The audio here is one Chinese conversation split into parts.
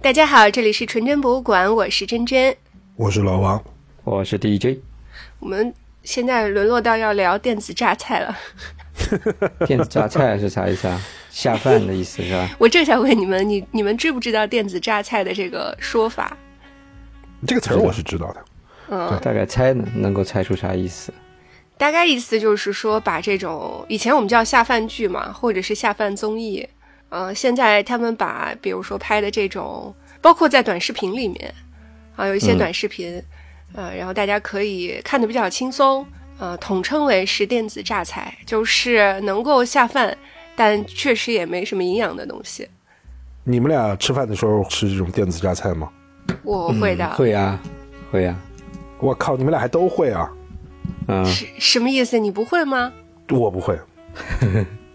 大家好，这里是纯真博物馆，我是真真。我是老王，我是 DJ。我们现在沦落到要聊电子榨菜了。电子榨菜是啥意思啊？下饭的意思是吧？我正想问你们，你你们知不知道电子榨菜的这个说法？这个词儿我是知道的。嗯，大概猜能能够猜出啥意思？大概意思就是说，把这种以前我们叫下饭剧嘛，或者是下饭综艺，呃，现在他们把比如说拍的这种，包括在短视频里面啊，有一些短视频，呃，然后大家可以看的比较轻松，呃，统称为是电子榨菜，就是能够下饭，但确实也没什么营养的东西。你们俩吃饭的时候吃这种电子榨菜吗？我会的，会啊，会啊。我靠，你们俩还都会啊？嗯，什什么意思？你不会吗？我不会。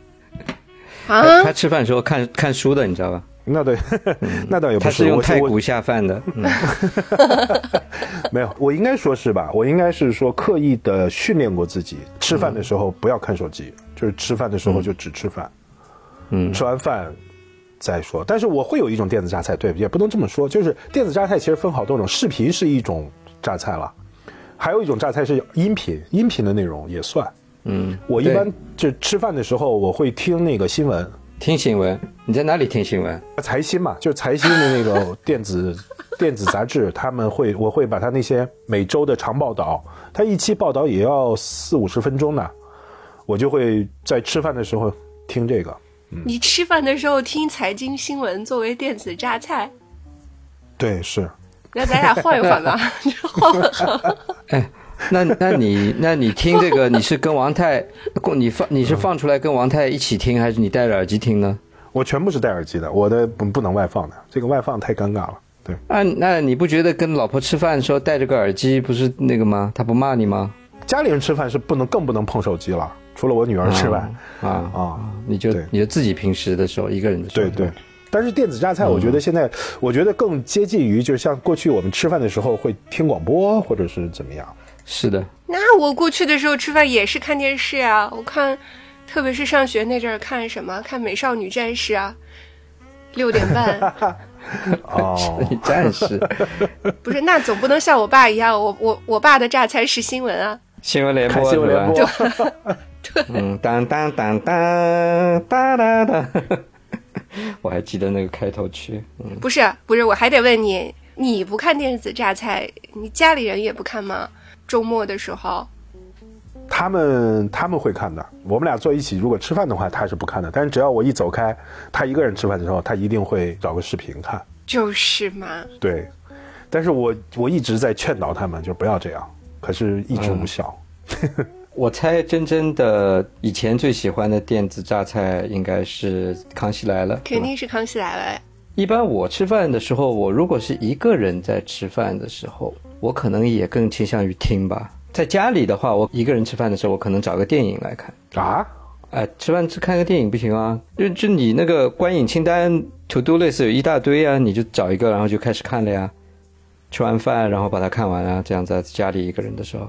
啊？他吃饭的时候看看书的，你知道吧？那对，那倒也不他是用太古下饭的。嗯 没有，我应该说是吧？我应该是说刻意的训练过自己，吃饭的时候不要看手机，就是吃饭的时候就只吃饭，嗯吃完饭再说。但是我会有一种电子榨菜，对，也不能这么说，就是电子榨菜其实分好多种，视频是一种榨菜了，还有一种榨菜是音频，音频的内容也算。嗯，我一般就吃饭的时候，我会听那个新闻，听新闻，你在哪里听新闻？财新嘛，就是财新的那个 电子电子杂志，他们会我会把他那些每周的长报道，他一期报道也要四五十分钟呢，我就会在吃饭的时候听这个。你吃饭的时候听财经新闻作为电子榨菜？对，是那咱俩换一换吧，换换。哎，那那你那你听这个，你是跟王太，你放你是放出来跟王太一起听，还是你戴着耳机听呢？我全部是戴耳机的，我的不不能外放的，这个外放太尴尬了。对，啊，那你不觉得跟老婆吃饭的时候戴着个耳机不是那个吗？她不骂你吗？家里人吃饭是不能更不能碰手机了，除了我女儿吃饭啊啊。你就你就自己平时的时候一个人的时候，对对，但是电子榨菜，我觉得现在，我觉得更接近于，就是像过去我们吃饭的时候会听广播，或者是怎么样。是的，那我过去的时候吃饭也是看电视啊，我看，特别是上学那阵儿看什么，看《美少女战士》啊，六点半，哦，你战士。不是，那总不能像我爸一样，我我我爸的榨菜是新闻啊，新闻联播新闻联吧？播，嗯，当当当当当当当，我还记得那个开头曲，嗯，不是不是，我还得问你，你不看电子榨菜，你家里人也不看吗？周末的时候，他们他们会看的。我们俩坐一起，如果吃饭的话，他是不看的。但是只要我一走开，他一个人吃饭的时候，他一定会找个视频看。就是嘛，对，但是我我一直在劝导他们，就不要这样，可是一直无效。我猜真真的以前最喜欢的电子榨菜应该是《康熙来了》，肯定是康熙来了。一般我吃饭的时候，我如果是一个人在吃饭的时候，我可能也更倾向于听吧。在家里的话，我一个人吃饭的时候，我可能找个电影来看。啊，哎，吃饭吃看个电影不行啊？就就你那个观影清单 to do list 有一大堆啊，你就找一个，然后就开始看了呀。吃完饭，然后把它看完啊，这样在家里一个人的时候，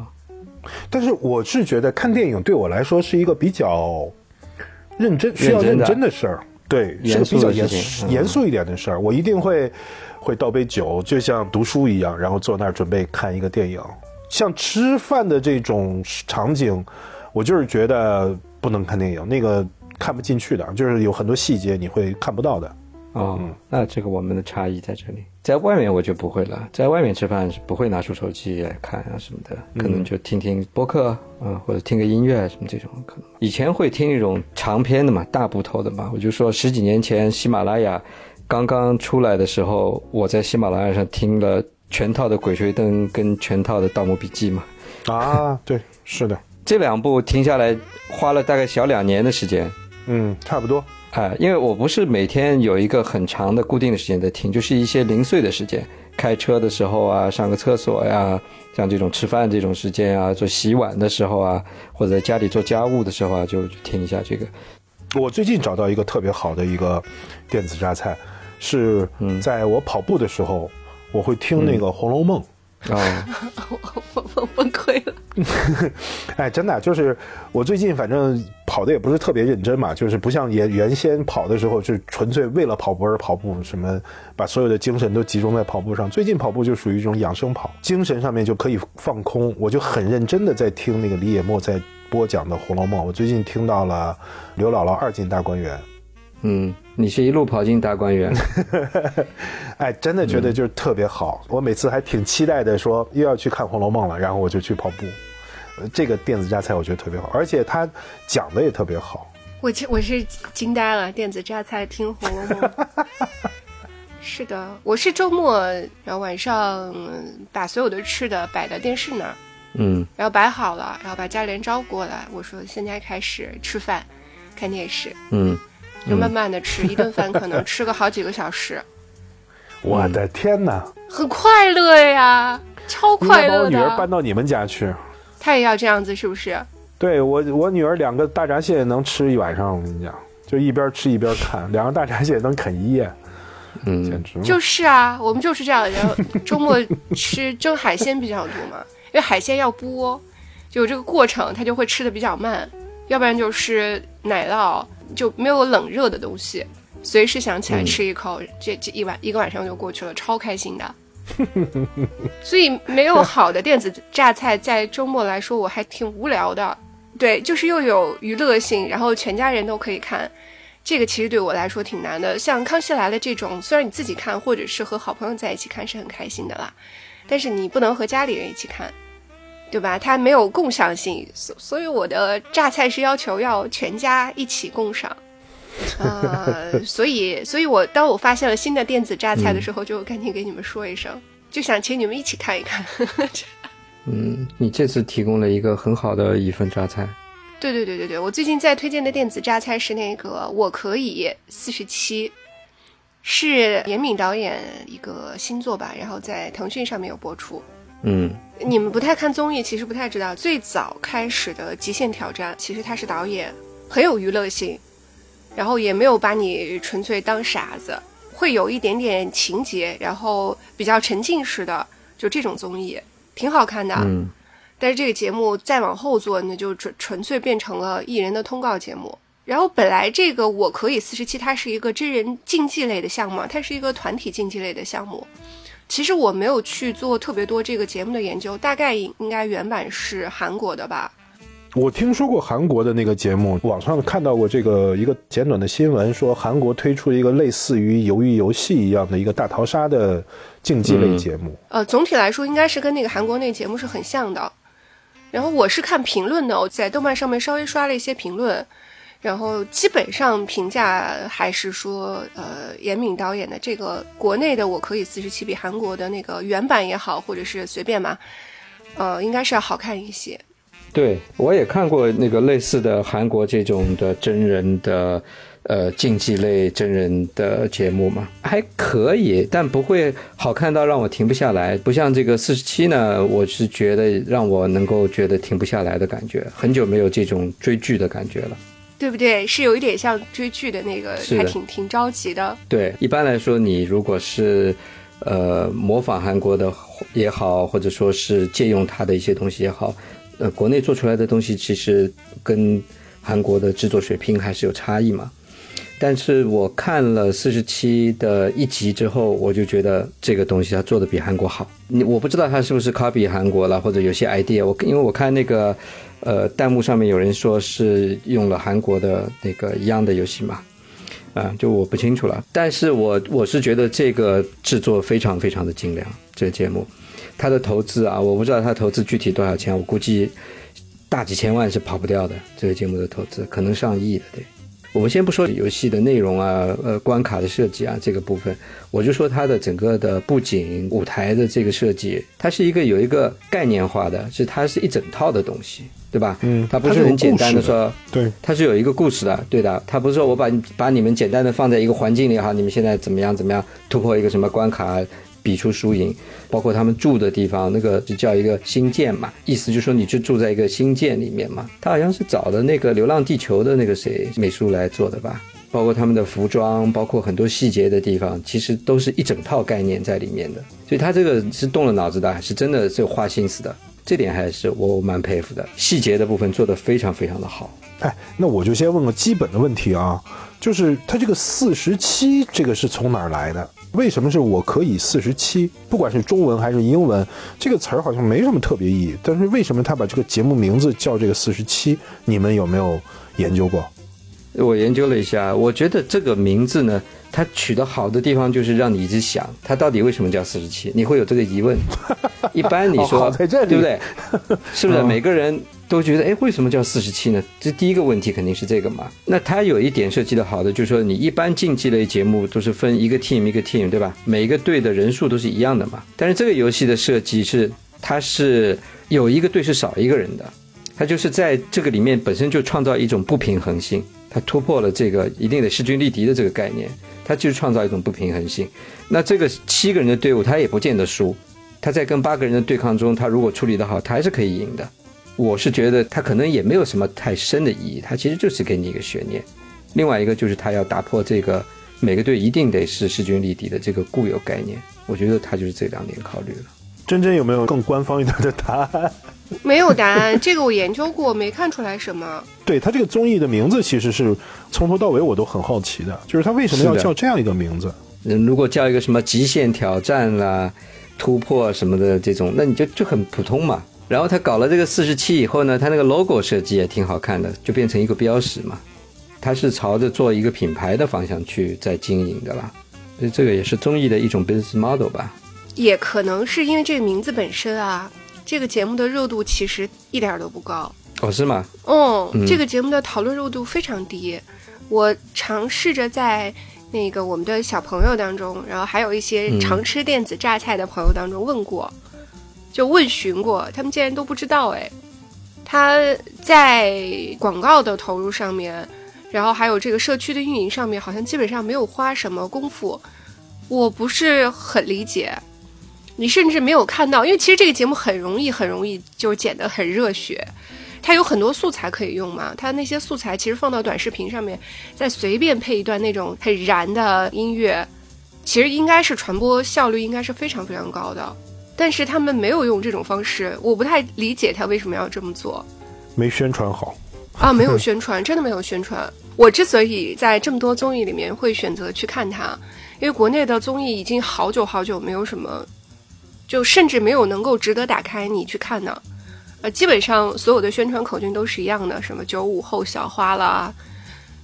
但是我是觉得看电影对我来说是一个比较认真、需要认认真的事儿，对，是严个比较严肃的事情嗯严肃一点的事儿。我一定会会倒杯酒，就像读书一样，然后坐那儿准备看一个电影。像吃饭的这种场景，我就是觉得不能看电影，那个看不进去的，就是有很多细节你会看不到的。哦，嗯那这个我们的差异在这里。在外面我就不会了，在外面吃饭是不会拿出手机来看啊什么的，可能就听听播客啊、嗯或者听个音乐啊什么这种可能。以前会听那种长篇的嘛，大部头的嘛。我就说十几年前喜马拉雅刚刚出来的时候，我在喜马拉雅上听了全套的《鬼吹灯》跟全套的《盗墓笔记》嘛。啊，对，是的，这两部听下来花了大概小两年的时间。嗯，差不多。哎、因为我不是每天有一个很长的固定的时间在听，就是一些零碎的时间，开车的时候啊，上个厕所呀，像这种吃饭这种时间啊，做洗碗的时候啊，或者在家里做家务的时候啊，就就听一下这个。我最近找到一个特别好的一个电子榨菜，是在我跑步的时候，我会听那个《红楼梦》啊，我 我我崩溃了。哎，真的就是我最近反正跑的也不是特别认真嘛，就是不像原原先跑的时候是纯粹为了跑步而跑步，什么把所有的精神都集中在跑步上。最近跑步就属于一种养生跑，精神上面就可以放空。我就很认真的在听那个李野墨在播讲的《红楼梦》，我最近听到了刘姥姥二进大观园。嗯，你是一路跑进大观园，哎，真的觉得就是特别好。我每次还挺期待的，说又要去看《红楼梦》了，然后我就去跑步。呃这个电子榨菜我觉得特别好，而且他讲的也特别好。我这我是惊呆了，电子榨菜听《红楼梦》。是的，我是周末，然后晚上嗯把所有的吃的摆到电视那儿，嗯然后摆好了，然后把家里人招过来，我说现在开始吃饭，看电视，嗯，就慢慢的吃，一顿饭可能 吃个好几个小时，我的天哪！很快乐呀，超快乐的把我女儿搬。到你们家去。她也要这样子，是不是？对我，我女儿两个大闸蟹能吃一晚上，我跟你讲，就一边吃一边看，两个大闸蟹能啃一夜，嗯简直就是啊，我们就是这样。然后周末吃蒸海鲜比较多嘛，因为海鲜要剥，就这个过程它就会吃的比较慢，要不然就是奶酪就没有冷热的东西，随时想起来吃一口，这这一晚一个晚上就过去了，超开心的。所以没有好的电子榨菜，在周末来说我还挺无聊的。对，就是又有娱乐性，然后全家人都可以看。这个其实对我来说挺难的。像《康熙来了》这种，虽然你自己看，或者是和好朋友在一起看是很开心的啦，但是你不能和家里人一起看，对吧？它没有共享性，所所以我的榨菜是要求要全家一起共享。呃，所以，所以我当我发现了新的电子榨菜的时候，就赶紧给你们说一声，就想请你们一起看一看。嗯，你这次提供了一个很好的一份榨菜。对对对对对，我最近在推荐的电子榨菜是那个《我可以》四十七，是严敏导演一个新作吧，然后在腾讯上面有播出。嗯你们不太看综艺，其实不太知道，最早开始的《极限挑战》，其实他是导演，很有娱乐性，然后也没有把你纯粹当傻子，会有一点点情节，然后比较沉浸式的，就这种综艺，挺好看的。嗯但是这个节目再往后做，那就纯纯粹变成了艺人的通告节目。然后本来这个我可以四十七，它是一个真人竞技类的项目，它是一个团体竞技类的项目。其实我没有去做特别多这个节目的研究，大概应应该原版是韩国的吧。我听说过韩国的那个节目，网上看到过这个一个简短的新闻，说韩国推出了一个类似于鱿鱼游戏一样的一个大逃杀的竞技类节目。呃，总体来说应该是跟那个韩国那个节目是很像的。然后我是看评论的，我在豆瓣上面稍微刷了一些评论，然后基本上评价还是说，呃，严敏导演的这个国内的《我可以四十七》比韩国的那个原版也好，或者是随便吧，呃，应该是要好看一些。对，我也看过那个类似的韩国这种的真人的呃竞技类真人的节目嘛，还可以，但不会好看到让我停不下来。不像这个四十七呢，我是觉得让我能够觉得停不下来的感觉，很久没有这种追剧的感觉了。对不对？是有一点像追剧的那个，还挺挺着急的。对，一般来说，你如果是呃模仿韩国的也好，或者说是借用它的一些东西也好，呃，国内做出来的东西其实跟韩国的制作水平还是有差异嘛。但是我看了四十七的一集之后，我就觉得这个东西它做的比韩国好。你我不知道它是不是 copy 韩国了，或者有些 idea。我因为我看那个呃弹幕上面有人说是用了韩国的那个一样的游戏嘛，啊，就我不清楚了。但是我我是觉得这个制作非常非常的精良，这个节目，它的投资啊，我不知道它投资具体多少钱，我估计大几千万是跑不掉的。这个节目的投资可能上亿的，对。我们先不说游戏的内容啊，呃，关卡的设计啊这个部分，我就说它的整个的布景、舞台的这个设计，它是一个有一个概念化的，是它是一整套的东西，对吧？嗯它不是很简单的说，对，它是有一个故事的，对的。它不是说我把把你们简单的放在一个环境里哈，你们现在怎么样怎么样突破一个什么关卡，比出输赢，包括他们住的地方，那个就叫一个新建嘛，意思就是说你就住在一个新建里面嘛。他好像是找的那个《流浪地球》的那个谁美术来做的吧？包括他们的服装，包括很多细节的地方，其实都是一整套概念在里面的。所以他这个是动了脑子的，是真的是花心思的，这点还是我蛮佩服的。细节的部分做得非常非常的好。哎，那我就先问个基本的问题啊，就是它这个四十七，这个是从哪儿来的？为什么是我可以四十七？不管是中文还是英文，这个词儿好像没什么特别意义。但是为什么他把这个节目名字叫这个四十七？你们有没有研究过？我研究了一下，我觉得这个名字呢，它取得好的地方就是让你一直想，它到底为什么叫四十七？你会有这个疑问。一般你说，对不对？是不是每个人都觉得，哎，为什么叫四十七呢？这第一个问题肯定是这个嘛。那它有一点设计的好的，就是说你一般竞技类节目都是分一个 team 一个 team，对吧？每一个队的人数都是一样的嘛。但是这个游戏的设计是，它是有一个队是少一个人的，它就是在这个里面本身就创造一种不平衡性。他突破了这个一定得势均力敌的这个概念，他就是创造一种不平衡性。那这个七个人的队伍，他也不见得输。他在跟八个人的对抗中，他如果处理得好，他还是可以赢的。我是觉得他可能也没有什么太深的意义，他其实就是给你一个悬念。另外一个就是他要打破这个每个队一定得是势均力敌的这个固有概念。我觉得他就是这两点考虑了。真真有没有更官方一点的答案？没有答案，这个我研究过，没看出来什么。对他这个综艺的名字，其实是从头到尾我都很好奇的，就是他为什么要叫这样一个名字？嗯，如果叫一个什么极限挑战啦、突破什么的这种，那你就就很普通嘛。然后他搞了这个四十七以后呢，他那个 logo 设计也挺好看的，就变成一个标识嘛。他是朝着做一个品牌的方向去在经营的啦，所以这个也是综艺的一种 business model 吧。也可能是因为这个名字本身啊。这个节目的热度其实一点都不高哦，是吗？嗯，这个节目的讨论热度非常低。我尝试着在那个我们的小朋友当中，然后还有一些常吃电子榨菜的朋友当中问过，就问询过，他们竟然都不知道。哎，他在广告的投入上面，然后还有这个社区的运营上面，好像基本上没有花什么功夫。我不是很理解。你甚至没有看到，因为其实这个节目很容易，很容易就剪得很热血，它有很多素材可以用嘛。它那些素材其实放到短视频上面，再随便配一段那种很燃的音乐，其实应该是传播效率应该是非常非常高的。但是他们没有用这种方式，我不太理解他为什么要这么做。没宣传好啊，没有 宣传，真的没有宣传。我之所以在这么多综艺里面会选择去看它，因为国内的综艺已经好久好久没有什么。就甚至没有能够值得打开你去看的，呃，基本上所有的宣传口径都是一样的，什么九五后小花啦，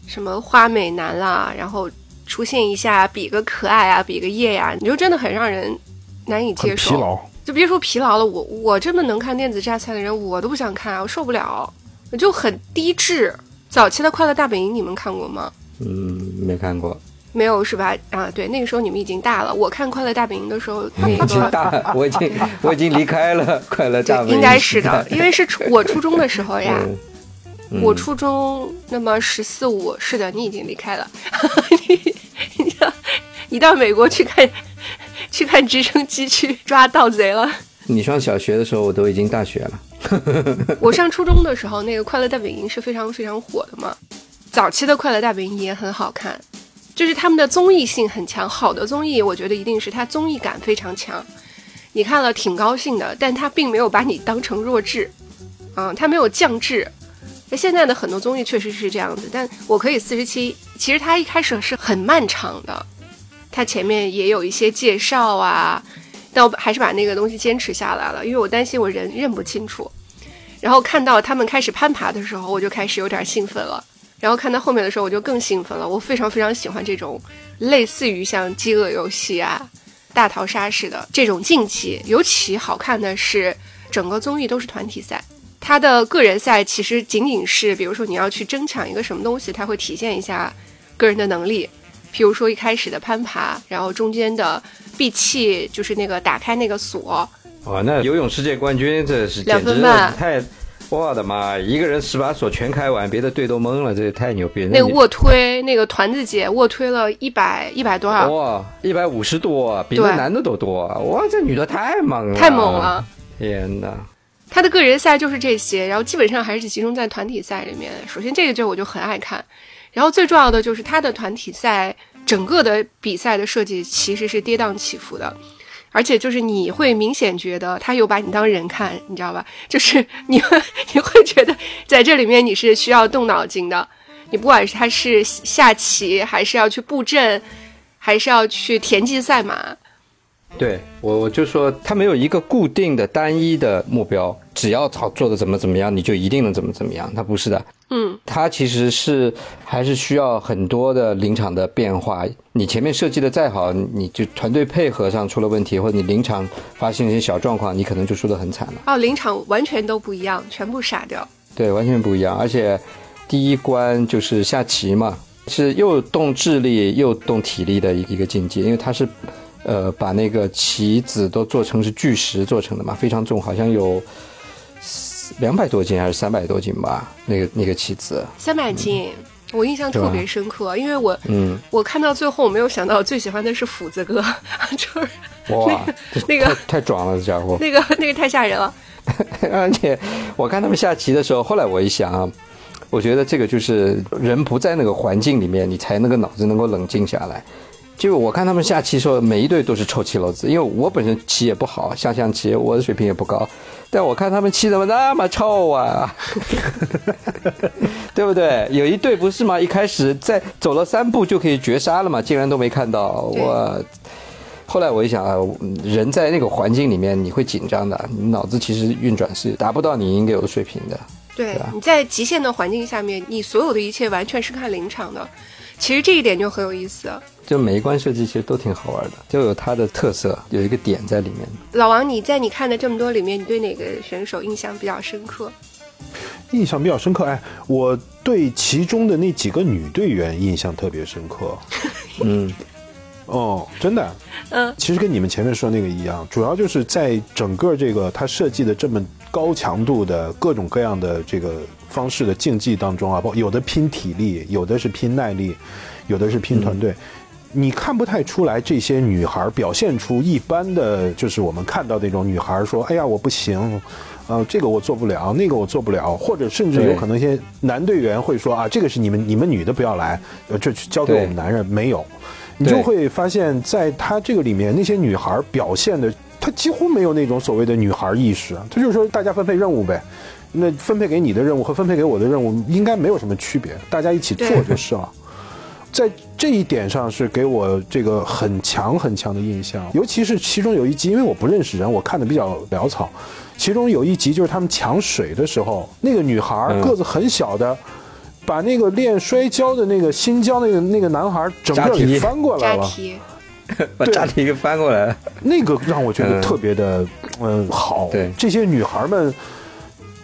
什么花美男啦，然后出现一下比个可爱啊，比个耶呀，你就真的很让人难以接受。疲劳，就别说疲劳了，我我这么能看电子榨菜的人，我都不想看，我受不了，就很低质。早期的快乐大本营你们看过吗？嗯，没看过。没有是吧？啊，对，那个时候你们已经大了。我看《快乐大本营》的时候，那个已经大，我已经 我已经离开了《快乐大本营》。应该是的，因为是初我初中的时候呀。我初中那么十四五，是的，你已经离开了。你 你到你到美国去看去看直升机去抓盗贼了。你上小学的时候，我都已经大学了。我上初中的时候，那个《快乐大本营》是非常非常火的嘛。早期的《快乐大本营》也很好看。就是他们的综艺性很强，好的综艺，我觉得一定是它综艺感非常强。你看了挺高兴的，但它并没有把你当成弱智，啊，它没有降智。那现在的很多综艺确实是这样子，但我可以四十七，其实它一开始是很漫长的，它前面也有一些介绍啊，但我还是把那个东西坚持下来了，因为我担心我人认不清楚。然后看到他们开始攀爬的时候，我就开始有点兴奋了。然后看到后面的时候，我就更兴奋了。我非常非常喜欢这种类似于像饥饿游戏啊、大逃杀似的这种竞技。尤其好看的是，整个综艺都是团体赛，它的个人赛其实仅仅是，比如说你要去争抢一个什么东西，它会体现一下个人的能力。譬如说一开始的攀爬，然后中间的闭气，就是那个打开那个锁。哇，那游泳世界冠军这是简直太。我的妈！一个人十把锁全开完，别的队都懵了，这也太牛逼了。那个卧推，那个团子姐卧推了一百一百多少？哇，一百五十多，比那男的都多。哇，这女的太猛了，太猛了！天哪！他的个人赛就是这些，然后基本上还是集中在团体赛里面。首先这个就我就很爱看，然后最重要的就是他的团体赛整个的比赛的设计其实是跌宕起伏的，而且就是你会明显觉得他有把你当人看，你知道吧？就是你会 你会觉得在这里面你是需要动脑筋的，你不管是他是下棋，还是要去布阵，还是要去田忌赛马。对我，我就说他没有一个固定的单一的目标，只要操做的怎么怎么样，你就一定能怎么怎么样。他不是的，嗯，他其实是还是需要很多的临场的变化。你前面设计的再好，你就团队配合上出了问题，或者你临场发现一些小状况，你可能就输得很惨了。哦，临场完全都不一样，全部傻掉。对，完全不一样。而且第一关就是下棋嘛，是又动智力又动体力的一一个境界，因为它是。呃，把那个棋子都做成是巨石做成的嘛，非常重，好像有两百多斤还是三百多斤吧？那个那个棋子，三百斤，我印象特别深刻，因为我，嗯，我看到最后，我没有想到，最喜欢的是斧子哥，就是哇，那个太壮了，这家伙，那个那个太吓人了。而且我看他们下棋的时候，后来我一想啊，我觉得这个就是人不在那个环境里面，你才那个脑子能够冷静下来。就我看他们下棋的时候，每一队都是臭棋篓子。因为我本身棋也不好，下象棋我的水平也不高，但我看他们棋怎么那么臭啊？对不对？有一队不是吗？一开始在走了三步就可以绝杀了嘛，竟然都没看到我。后来我一想啊，人在那个环境里面，你会紧张的，你脑子其实运转是达不到你应该有的水平的。对，你在极限的环境下面，你所有的一切完全是看临场的。其实这一点就很有意思。就每一关设计其实都挺好玩的，就有它的特色，有一个点在里面。老王，你在你看的这么多里面，你对哪个选手印象比较深刻？印象比较深刻，哎，我对其中的那几个女队员印象特别深刻。嗯，哦，真的，嗯，其实跟你们前面说那个一样，主要就是在整个这个他设计的这么高强度的各种各样的这个方式的竞技当中啊，包有的拼体力，有的是拼耐力，有的是拼团队。你看不太出来这些女孩表现出一般的，就是我们看到那种女孩说：“哎呀，我不行，呃，这个我做不了，那个我做不了。”或者甚至有可能一些男队员会说：“啊，这个是你们你们女的不要来，呃，这交给我们男人。”没有，你就会发现在他这个里面，那些女孩表现的，她几乎没有那种所谓的女孩意识。她就是说，大家分配任务呗，那分配给你的任务和分配给我的任务应该没有什么区别，大家一起做就是了。在这一点上是给我这个很强很强的印象，尤其是其中有一集，因为我不认识人，我看的比较潦草。其中有一集就是他们抢水的时候，那个女孩个子很小的，把那个练摔跤的那个新疆那个那个男孩整个给 翻过来了，把扎提给翻过来了。那个让我觉得特别的嗯好。对，这些女孩们，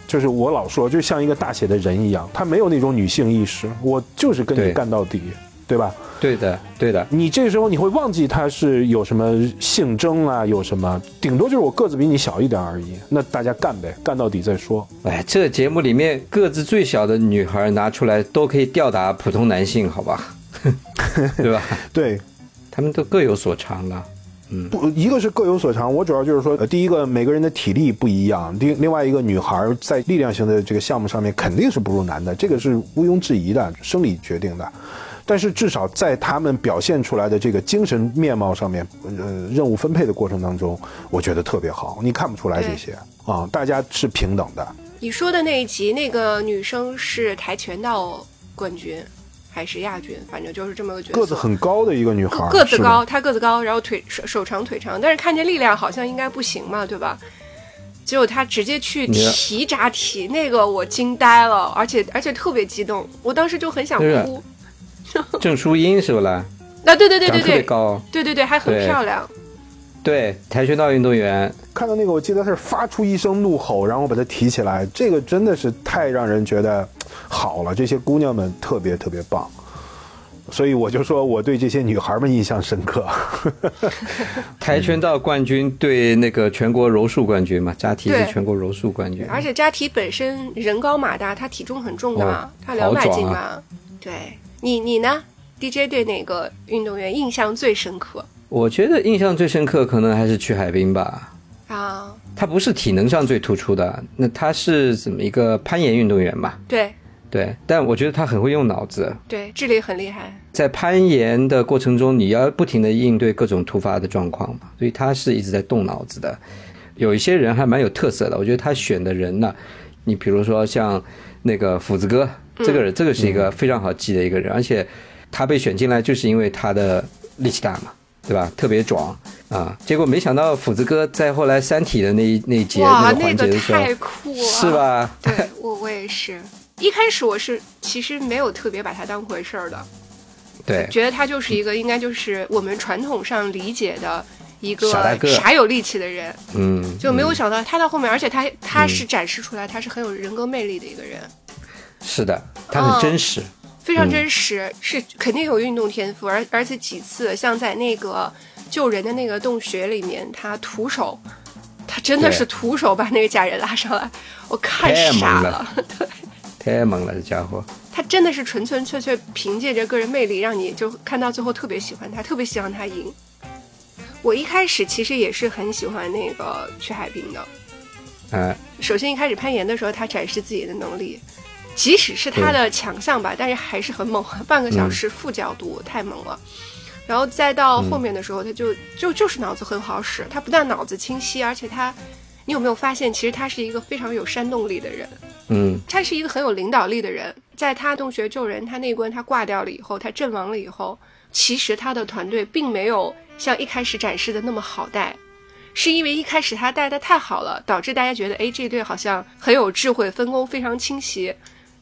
就是我老说，就像一个大写的人一样，他没有那种女性意识，我就是跟你干到底。对吧？对的，对的。你这时候你会忘记他是有什么性征啊，有什么？顶多就是我个子比你小一点而已。那大家干呗，干到底再说。哎，这节目里面个子最小的女孩拿出来都可以吊打普通男性，好吧？对吧？对，他们都各有所长了。嗯，不，一个是各有所长。我主要就是说，呃第一个每个人的体力不一样，另另外一个女孩在力量型的这个项目上面肯定是不如男的，这个是毋庸置疑的，生理决定的。但是至少在他们表现出来的这个精神面貌上面，呃，任务分配的过程当中，我觉得特别好。你看不出来这些啊，大家是平等的。你说的那一集，那个女生是跆拳道冠军还是亚军？反正就是这么个角色。个子很高的一个女孩，个子高，她个子高，然后腿手手长腿长，但是看见力量好像应该不行嘛，对吧？结果她直接去提扎提，那个我惊呆了，而且而且特别激动，我当时就很想哭。郑淑英是不啦？啊，对对对对对，特别高，对对对，还很漂亮。对，跆拳道运动员看到那个，我记得是发出一声怒吼，然后把他提起来，这个真的是太让人觉得好了。这些姑娘们特别特别棒，所以我就说我对这些女孩们印象深刻。跆拳道冠军对那个全国柔术冠军嘛，扎提是全国柔术冠军，而且扎提本身人高马大，他体重很重的嘛，他两百斤嘛，对。你你呢？DJ 对哪个运动员印象最深刻？我觉得印象最深刻可能还是曲海滨吧。啊，他不是体能上最突出的，那他是怎么一个攀岩运动员吧？对，对，但我觉得他很会用脑子，对，智力很厉害。在攀岩的过程中，你要不停的应对各种突发的状况嘛，所以他是一直在动脑子的。有一些人还蛮有特色的，我觉得他选的人呢，你比如说像那个斧子哥，这个人，这个是一个非常好记的一个人，而且他被选进来就是因为他的力气大嘛，对吧？特别壮啊！结果没想到斧子哥在后来《三体》的那一那一节，那个环节的时候，太酷了，是？吧？对我我也是，一开始我是其实没有特别把他当回事儿的，对，觉得他就是一个应该就是我们传统上理解的一个傻有力气的人，嗯，就没有想到他到后面，而且他他是展示出来他是很有人格魅力的一个人，是的，他很真实，非常真实，是肯定有运动天赋，而而且几次像在那个救人的那个洞穴里面，他徒手，他真的是徒手把那个假人拉上来，我看傻了 太猛了，这家伙。他真的是纯纯粹粹凭借着个人魅力，让你就看到最后特别喜欢他，特别希望他赢。我一开始其实也是很喜欢那个曲海滨的。哎，首先一开始攀岩的时候，他展示自己的能力，即使是他的强项吧，但是还是很猛，半个小时负角度、太猛了。然后再到后面的时候，他就就就是脑子很好使，他不但脑子清晰，而且他，你有没有发现，其实他是一个非常有煽动力的人。嗯，他是一个很有领导力的人，在他洞穴救人，他那一关他挂掉了以后，他阵亡了以后，其实他的团队并没有像一开始展示的那么好带，是因为一开始他带的太好了，导致大家觉得，哎，这队好像很有智慧，分工非常清晰，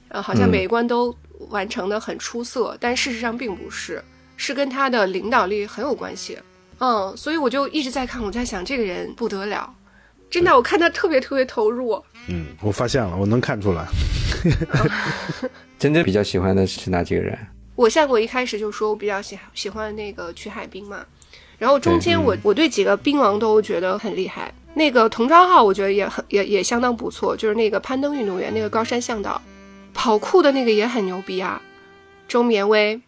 呃，好像嗯每一关都完成的很出色，但事实上并不是，是跟他的领导力很有关系。嗯，所以我就一直在看，我在想这个人不得了，真的，我看他特别特别投入。嗯，我发现了，我能看出来。真正比较喜欢的是哪几个人？我像我一开始就说我比较喜喜欢那个曲海滨嘛，然后中间我、我对几个兵王都觉得很厉害。那个童昭浩我觉得也很也也相当不错，就是那个攀登运动员，那个高山向导，跑酷的那个也很牛逼啊。周绵威，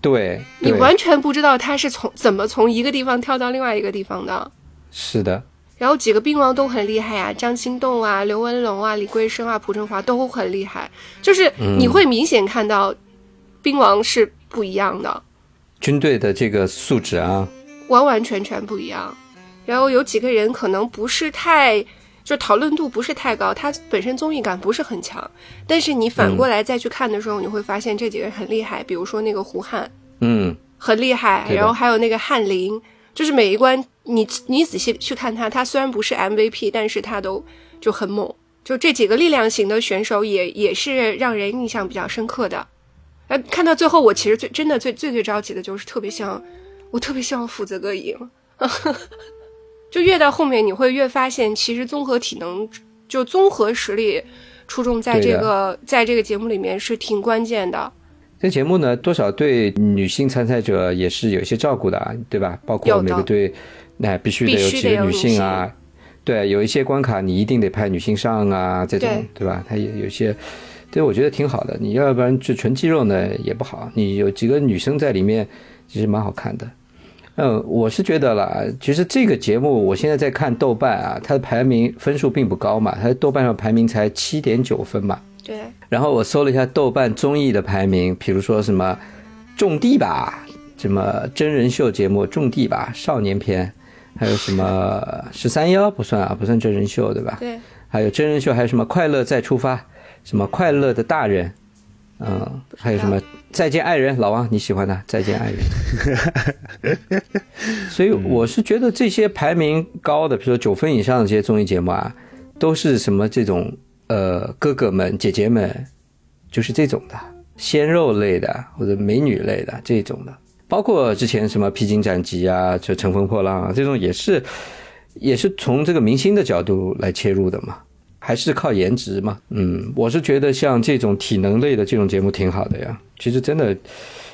对，你完全不知道他是从怎么从一个地方跳到另外一个地方的。是的，然后几个兵王都很厉害啊，张心动啊、刘文龙啊、李桂生啊、蒲成华都很厉害，就是你会明显看到兵王是不一样的。军队的这个素质啊，完完全全不一样。然后有几个人可能不是太，就讨论度不是太高，他本身综艺感不是很强，但是你反过来再去看的时候，你会发现这几个人很厉害。比如说那个胡汉嗯，很厉害，然后还有那个翰林，就是每一关你你仔细去看他，他虽然不是 MVP，但是他都就很猛。就这几个力量型的选手也也是让人印象比较深刻的。哎，看到最后，我其实最真的最最最着急的就是特别像，我特别希望斧子哥赢。就越到后面，你会越发现，其实综合体能就综合实力出众，在这个在这个节目里面是挺关键的。这节目呢，多少对女性参赛者也是有一些照顾的啊，对吧？包括每个队，那必须得有几个女性啊。对，有一些关卡你一定得派女性上啊，这种对对吧？它也有些，对我觉得挺好的。你要不然就纯肌肉呢也不好，你有几个女生在里面，其实蛮好看的。嗯，我是觉得啦，其实这个节目我现在在看豆瓣啊，它的排名分数并不高嘛，它豆瓣上排名才七点九分嘛。对，然后我搜了一下豆瓣综艺的排名，比如说什么《种地吧》什么真人秀节目《种地吧》少年篇，还有什么十三幺不算啊，不算真人秀对吧？对，还有真人秀，还有什么快乐再出发，什么快乐的大人，嗯，还有什么再见爱人，老王你喜欢的再见爱人。所以我是觉得这些排名高的，比如说九分以上的这些综艺节目啊，都是什么这种呃哥哥们姐姐们，就是这种的鲜肉类的或者美女类的这种的，包括之前什么披荆斩棘啊，就乘风破浪啊，这种也是也是从这个明星的角度来切入的嘛，还是靠颜值嘛。嗯，我是觉得像这种体能类的这种节目挺好的呀。其实真的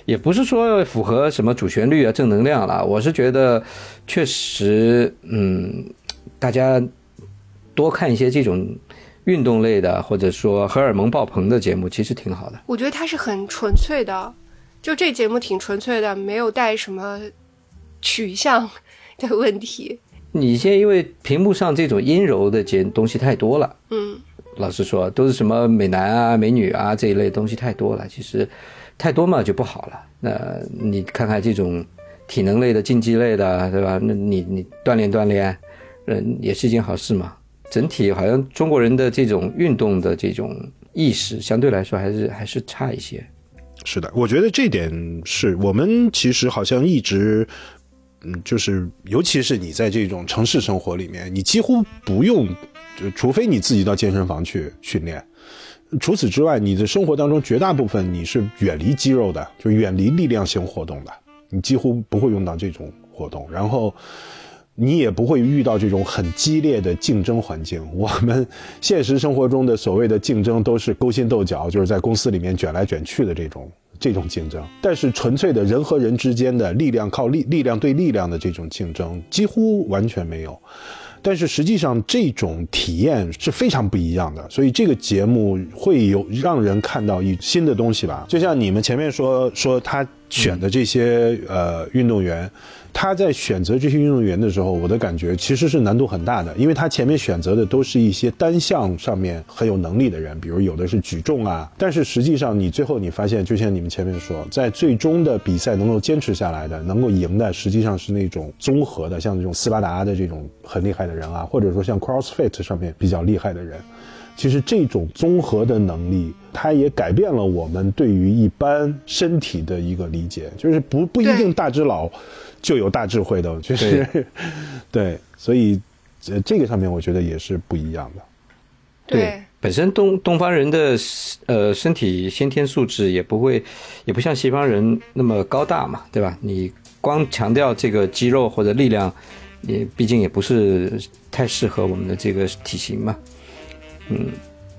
也不是说符合什么主旋律啊、正能量啦，我是觉得确实，嗯，大家多看一些这种运动类的，或者说荷尔蒙爆棚的节目，其实挺好的。我觉得它是很纯粹的，就这节目挺纯粹的，没有带什么取向 的问题。你现在因为屏幕上这种阴柔的节东西太多了，嗯，老实说，都是什么美男啊、美女啊这一类东西太多了。其实太多嘛就不好了。那你看看这种体能类的、竞技类的，对吧？那你你锻炼锻炼，嗯，也是一件好事嘛。整体好像中国人的这种运动的这种意识，相对来说还是还是差一些。是的，我觉得这点是我们其实好像一直，嗯，就是尤其是你在这种城市生活里面，你几乎不用，就除非你自己到健身房去训练，除此之外，你的生活当中绝大部分你是远离肌肉的，就远离力量型活动的，你几乎不会用到这种活动，然后。你也不会遇到这种很激烈的竞争环境。我们现实生活中的所谓的竞争都是勾心斗角，就是在公司里面卷来卷去的这种这种竞争。但是纯粹的人和人之间的力量靠力力量对力量的这种竞争几乎完全没有。但是实际上这种体验是非常不一样的。所以这个节目会有让人看到一新的东西吧。就像你们前面说说他选的这些呃运动员。他在选择这些运动员的时候，我的感觉其实是难度很大的，因为他前面选择的都是一些单项上面很有能力的人，比如有的是举重啊。但是实际上，你最后你发现，就像你们前面说，在最终的比赛能够坚持下来的、能够赢的，实际上是那种综合的，像这种斯巴达的这种很厉害的人啊，或者说像 CrossFit 上面比较厉害的人。其实这种综合的能力，它也改变了我们对于一般身体的一个理解，就是不不一定大只佬。就有大智慧的，就是，对，所以，呃，这个上面我觉得也是不一样的。对，本身东东方人的呃身体先天素质也不会，也不像西方人那么高大嘛，对吧？你光强调这个肌肉或者力量，也毕竟也不是太适合我们的这个体型嘛，嗯。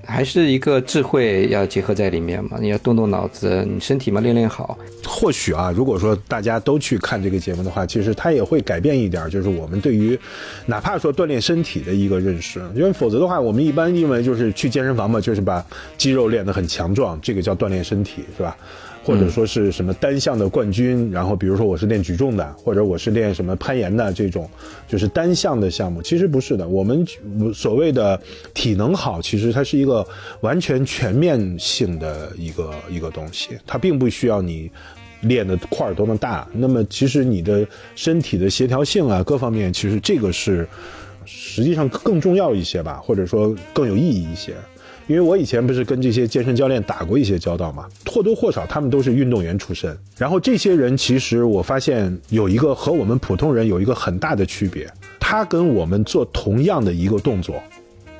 还是一个智慧要结合在里面嘛？你要动动脑子，你身体嘛练练好。或许啊，如果说大家都去看这个节目的话，其实它也会改变一点，就是我们对于哪怕说锻炼身体的一个认识。因为否则的话，我们一般因为就是去健身房嘛，就是把肌肉练得很强壮，这个叫锻炼身体，是吧？或者说是什么单项的冠军，然后比如说我是练举重的，或者我是练什么攀岩的这种，就是单项的项目，其实不是的。我们所谓的体能好，其实它是一个完全全面性的一个一个东西，它并不需要你练的块儿多么大。那么其实你的身体的协调性啊，各方面，其实这个是实际上更重要一些吧，或者说更有意义一些。因为我以前不是跟这些健身教练打过一些交道嘛，或多或少他们都是运动员出身。然后这些人其实我发现有一个和我们普通人有一个很大的区别，他跟我们做同样的一个动作，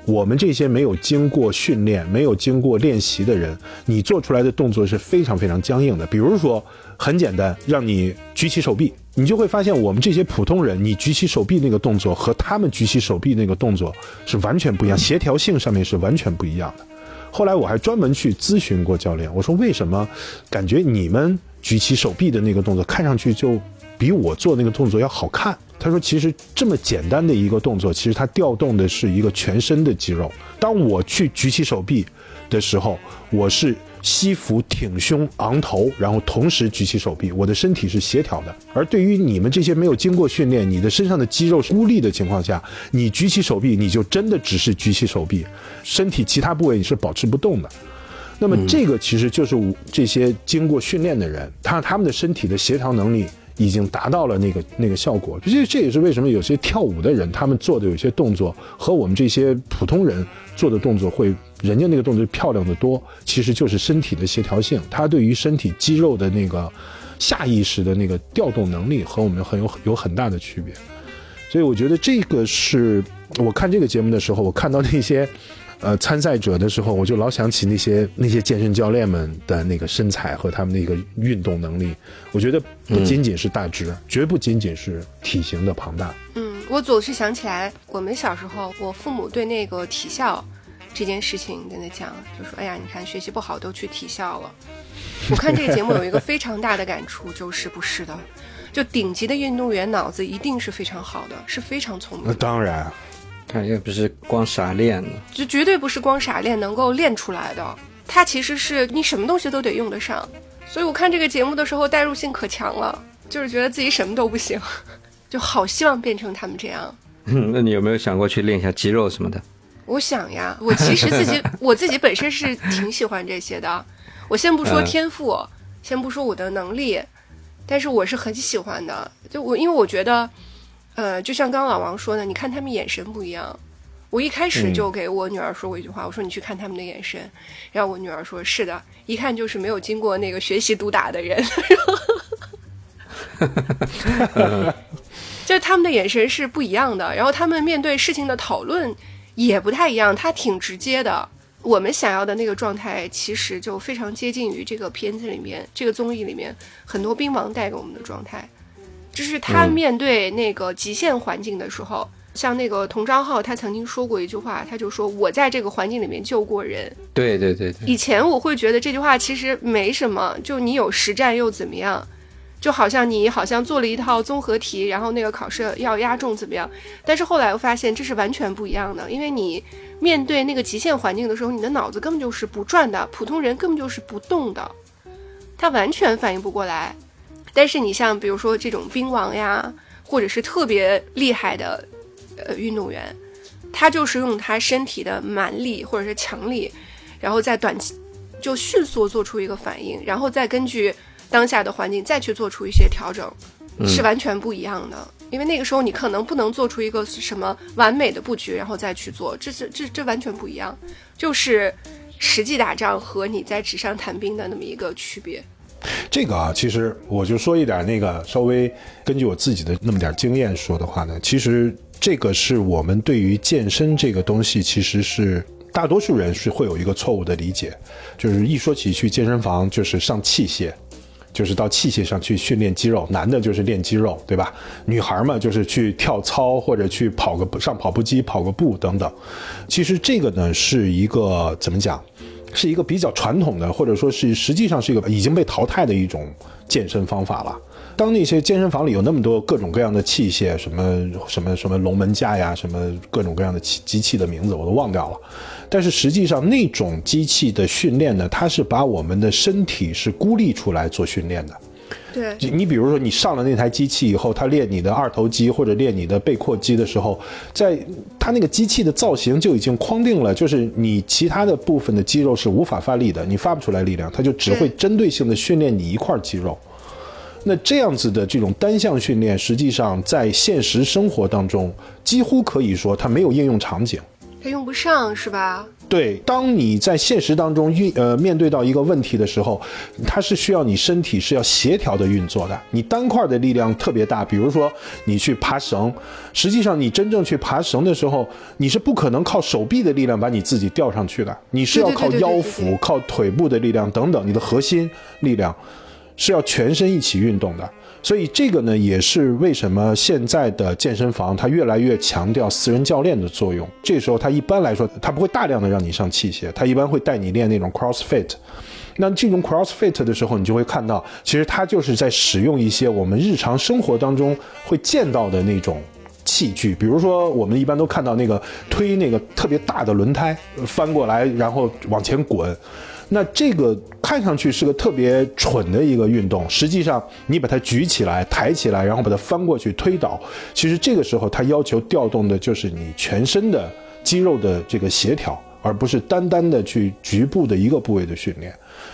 我们这些没有经过训练、没有经过练习的人，你做出来的动作是非常非常僵硬的。比如说，很简单，让你举起手臂。你就会发现，我们这些普通人，你举起手臂那个动作和他们举起手臂那个动作是完全不一样，协调性上面是完全不一样的。后来我还专门去咨询过教练，我说为什么感觉你们举起手臂的那个动作看上去就比我做那个动作要好看？他说，其实这么简单的一个动作，其实它调动的是一个全身的肌肉。当我去举起手臂的时候，我是。西服挺胸昂头，然后同时举起手臂，我的身体是协调的。而对于你们这些没有经过训练，你的身上的肌肉是孤立的情况下，你举起手臂，你就真的只是举起手臂，身体其他部位你是保持不动的。那么这个其实就是这些经过训练的人，他他们的身体的协调能力。已经达到了那个那个效果，这这也是为什么有些跳舞的人，他们做的有些动作和我们这些普通人做的动作会，人家那个动作漂亮的多，其实就是身体的协调性，他对于身体肌肉的那个下意识的那个调动能力和我们很有有很大的区别，所以我觉得这个是我看这个节目的时候，我看到那些。呃，参赛者的时候，我就老想起那些那些健身教练们的那个身材和他们那个运动能力。我觉得不仅仅是大只，绝不仅仅是体型的庞大。嗯，我总是想起来，我们小时候，我父母对那个体校这件事情在那讲，就说：“哎呀，你看学习不好都去体校了。” 我看这个节目有一个非常大的感触，就是不是的，就顶级的运动员脑子一定是非常好的，是非常聪明。那当然。他也不是光傻练的，就绝对不是光傻练能够练出来的。它其实是你什么东西都得用得上。所以我看这个节目的时候，代入性可强了，就是觉得自己什么都不行，就好希望变成他们这样。那你有没有想过去练一下肌肉什么的？我想呀，我其实自己 我自己本身是挺喜欢这些的。我先不说嗯天赋，先不说我的能力，但是我是很喜欢的。就我因为我觉得，呃，就像刚刚老王说的，你看他们眼神不一样。我一开始就给我女儿说过一句话，我说你去看他们的眼神，然后我女儿说是的，一看就是没有经过那个学习毒打的人。就是他们的眼神是不一样的，然后他们面对事情的讨论也不太一样，他挺直接的。我们想要的那个状态，其实就非常接近于这个片子里面、这个综艺里面很多兵王带给我们的状态，就是他面对那个极限环境的时候，像那个童章浩，他曾经说过一句话，他就说：“我在这个环境里面救过人。”对对对对，以前我会觉得这句话其实没什么，就你有实战又怎么样？就好像你好像做了一套综合题，然后那个考试要压中怎么样？但是后来我发现这是完全不一样的，因为你面对那个极限环境的时候，你的脑子根本就是不转的，普通人根本就是不动的，他完全反应不过来。但是你像比如说这种兵王呀，或者是特别厉害的呃运动员，他就是用他身体的蛮力或者是强力，然后在短期就迅速做出一个反应，然后再根据当下的环境再去做出一些调整，是完全不一样的。因为那个时候你可能不能做出一个什么完美的布局，然后再去做，这是这这完全不一样，就是实际打仗和你在纸上谈兵的那么一个区别。这个啊，其实我就说一点那个稍微根据我自己的那么点经验说的话呢，其实这个是我们对于健身这个东西，其实是大多数人是会有一个错误的理解，就是一说起去健身房就是上器械。就是到器械上去训练肌肉，男的就是练肌肉，对吧？女孩嘛，就是去跳操或者去跑个上跑步机跑个步等等。其实这个呢是一个怎么讲，是一个比较传统的，或者说是实际上是一个已经被淘汰的一种健身方法了。当那些健身房里有那么多各种各样的器械，什么什么什么龙门架呀，什么各种各样的机机器的名字我都忘掉了。但是实际上，那种机器的训练呢，它是把我们的身体是孤立出来做训练的。对，你你比如说，你上了那台机器以后，它练你的二头肌或者练你的背阔肌的时候，在它那个机器的造型就已经框定了，就是你其他的部分的肌肉是无法发力的，你发不出来力量，它就只会针对性的训练你一块肌肉。那这样子的这种单项训练，实际上在现实生活当中，几乎可以说它没有应用场景。它用不上是吧？对，当你在现实当中运呃面对到一个问题的时候，它是需要你身体是要协调的运作的。你单块的力量特别大，比如说你去爬绳，实际上你真正去爬绳的时候，你是不可能靠手臂的力量把你自己吊上去的，你是要靠腰腹、靠腿部的力量等等，你的核心力量是要全身一起运动的。所以这个呢，也是为什么现在的健身房它越来越强调私人教练的作用。这时候它一般来说，它不会大量的让你上器械，它一般会带你练那种 CrossFit。那这种 CrossFit 的时候，你就会看到，其实它就是在使用一些我们日常生活当中会见到的那种器具，比如说我们一般都看到那个推那个特别大的轮胎翻过来，然后往前滚。那这个看上去是个特别蠢的一个运动，实际上你把它举起来、抬起来，然后把它翻过去推倒，其实这个时候它要求调动的就是你全身的肌肉的这个协调，而不是单单的去局部的一个部位的训练。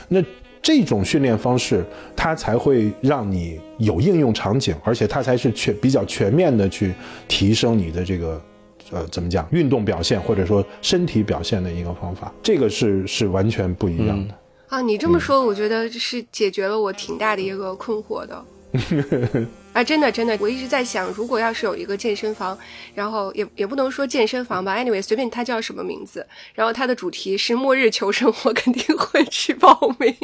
那这种训练方式，它才会让你有应用场景，而且它才是全比较全面的去提升你的这个。呃，怎么讲？运动表现或者说身体表现的一个方法，这个是是完全不一样的。啊，你这么说，我觉得是解决了我挺大的一个困惑的。啊，真的真的，我一直在想，如果要是有一个健身房，然后也也不能说健身房吧，anyway，随便它叫什么名字，然后它的主题是末日求生，我肯定会去报名。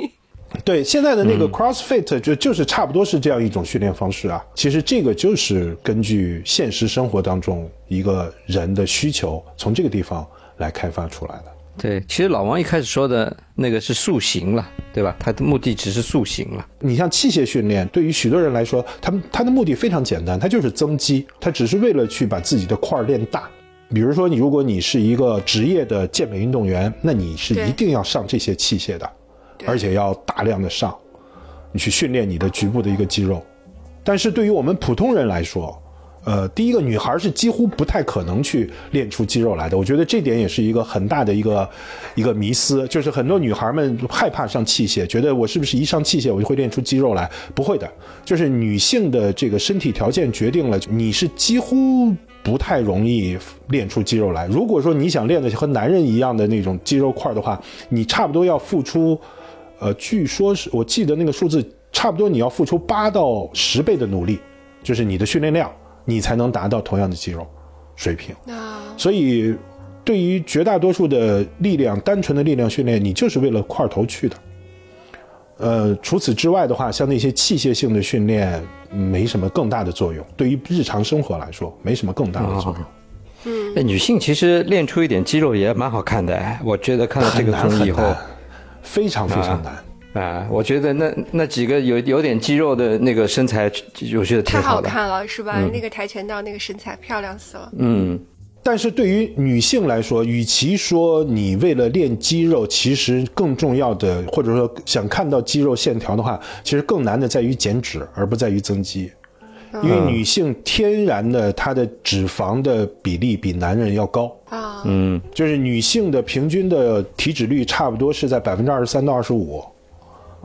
对，现在的那个 CrossFit 就就是差不多是这样一种训练方式啊。其实这个就是根据现实生活当中一个人的需求，从这个地方来开发出来的。对，其实老王一开始说的那个是塑形了，对吧？他的目的只是塑形了。你像器械训练，对于许多人来说，他们他的目的非常简单，他就是增肌，他只是为了去把自己的块儿练大。比如说，你如果你是一个职业的健美运动员，那你是一定要上这些器械的，对而且要大量的上，你去训练你的局部的一个肌肉。但是对于我们普通人来说，呃，第一个女孩是几乎不太可能去练出肌肉来的，我觉得这点也是一个很大的一个一个迷思，就是很多女孩们害怕上器械，觉得我是不是一上器械我就会练出肌肉来？不会的，就是女性的这个身体条件决定了你是几乎不太容易练出肌肉来。如果说你想练的和男人一样的那种肌肉块的话，你差不多要付出，呃，据说是我记得那个数字，差不多你要付出八到十倍的努力，就是你的训练量。你才能达到同样的肌肉水平。所以，对于绝大多数的力量，单纯的力量训练，你就是为了块头去的。呃，除此之外的话，像那些器械性的训练，没什么更大的作用。对于日常生活来说，没什么更大的作用。嗯，女性其实练出一点肌肉也蛮好看的。我觉得看了这个综艺以后，非常非常难。啊，我觉得那那几个有有点肌肉的那个身材，我觉得太好看了，是吧？那个跆拳道那个身材漂亮死了。嗯，但是对于女性来说，与其说你为了练肌肉，其实更重要的，或者说想看到肌肉线条的话，其实更难的在于减脂，而不在于增肌。因为女性天然的她的脂肪的比例比男人要高啊，嗯，就是女性的平均的体脂率差不多是在百分之二十三到二十五。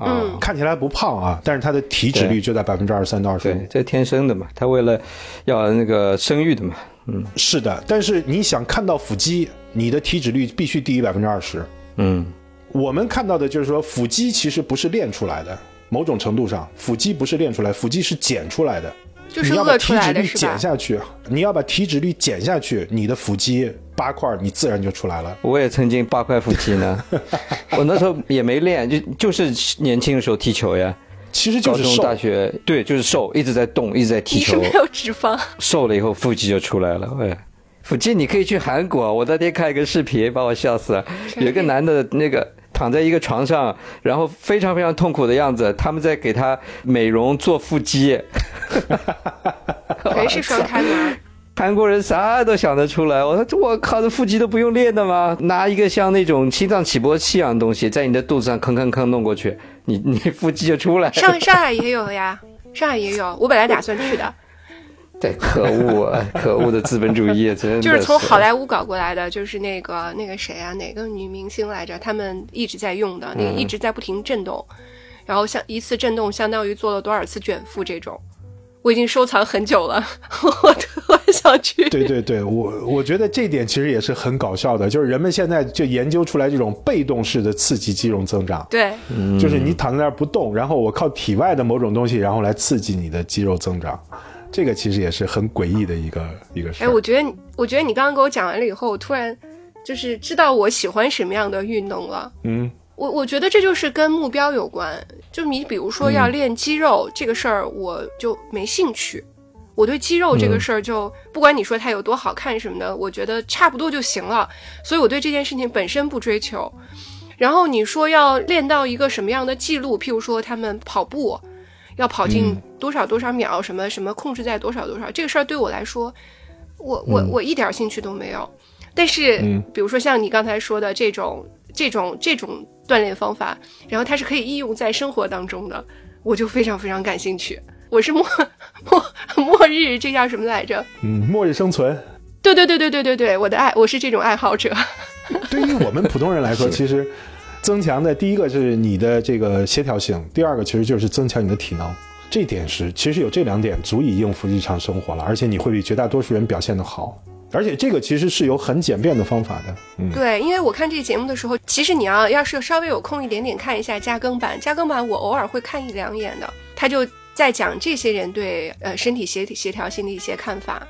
嗯，看起来不胖啊，但是她的体脂率就在百分之二十三到二十五，这天生的嘛，她为了要那个生育的嘛，嗯，是的，但是你想看到腹肌，你的体脂率必须低于百分之二十，嗯，我们看到的就是说腹肌其实不是练出来的，某种程度上腹肌不是练出来，腹肌是减出来的。就是你要把体脂率减下去，你要把体脂率减下去，你的腹肌八块，你自然就出来了。我也曾经八块腹肌呢，我那时候也没练，就就是年轻的时候踢球呀。其实就是大学对，就是瘦，一直在动，一直在踢球。没有脂肪。瘦了以后腹肌就出来了，哎，腹肌你可以去韩国，我那天看一个视频，把我笑死了，有一个男的那个。躺在一个床上，然后非常非常痛苦的样子，他们在给他美容做腹肌。全是双开门。韩国人啥都想得出来。我说我靠，这腹肌都不用练的吗？拿一个像那种心脏起搏器一样的东西，在你的肚子上吭吭吭弄过去，你 你腹肌就出来。上上海也有呀，上海也有。我本来打算去的。对，可恶啊！可恶的资本主义，真的就是从好莱坞搞过来的，就是那个那个谁啊，哪个女明星来着？他们一直在用的，那个一直在不停震动，然后像一次震动相当于做了多少次卷腹这种，我已经收藏很久了，我特想去。对对对，我我觉得这点其实也是很搞笑的，就是人们现在就研究出来这种被动式的刺激肌肉增长，对，就是你躺在那儿不动，然后我靠体外的某种东西，然后来刺激你的肌肉增长。这个其实也是很诡异的一个一个事。哎，我觉得，我觉得你刚刚给我讲完了以后，我突然就是知道我喜欢什么样的运动了。嗯，我我觉得这就是跟目标有关。就你比如说要练肌肉这个事儿，我就没兴趣。我对肌肉这个事儿，就不管你说它有多好看什么的，我觉得差不多就行了。所以我对这件事情本身不追求。然后你说要练到一个什么样的记录，譬如说他们跑步。要跑进多少多少秒，什么什么控制在多少多少，这个事儿对我来说，我我我一点兴趣都没有。但是，比如说像你刚才说的这种这种这种锻炼方法，然后它是可以应用在生活当中的，我就非常非常感兴趣。我是末末末日，这叫什么来着？嗯，末日生存。对对对对对对对，我的爱，我是这种爱好者。对于我们普通人来说，其实。增强的第一个是你的这个协调性，第二个其实就是增强你的体能。这点是其实有这两点足以应付日常生活了，而且你会比绝大多数人表现的好。而且这个其实是有很简便的方法的。嗯，对，因为我看这个节目的时候，其实你要要是稍微有空一点点看一下加更版，加更版我偶尔会看一两眼的。他就在讲这些人对呃身体协协调性的一些看法。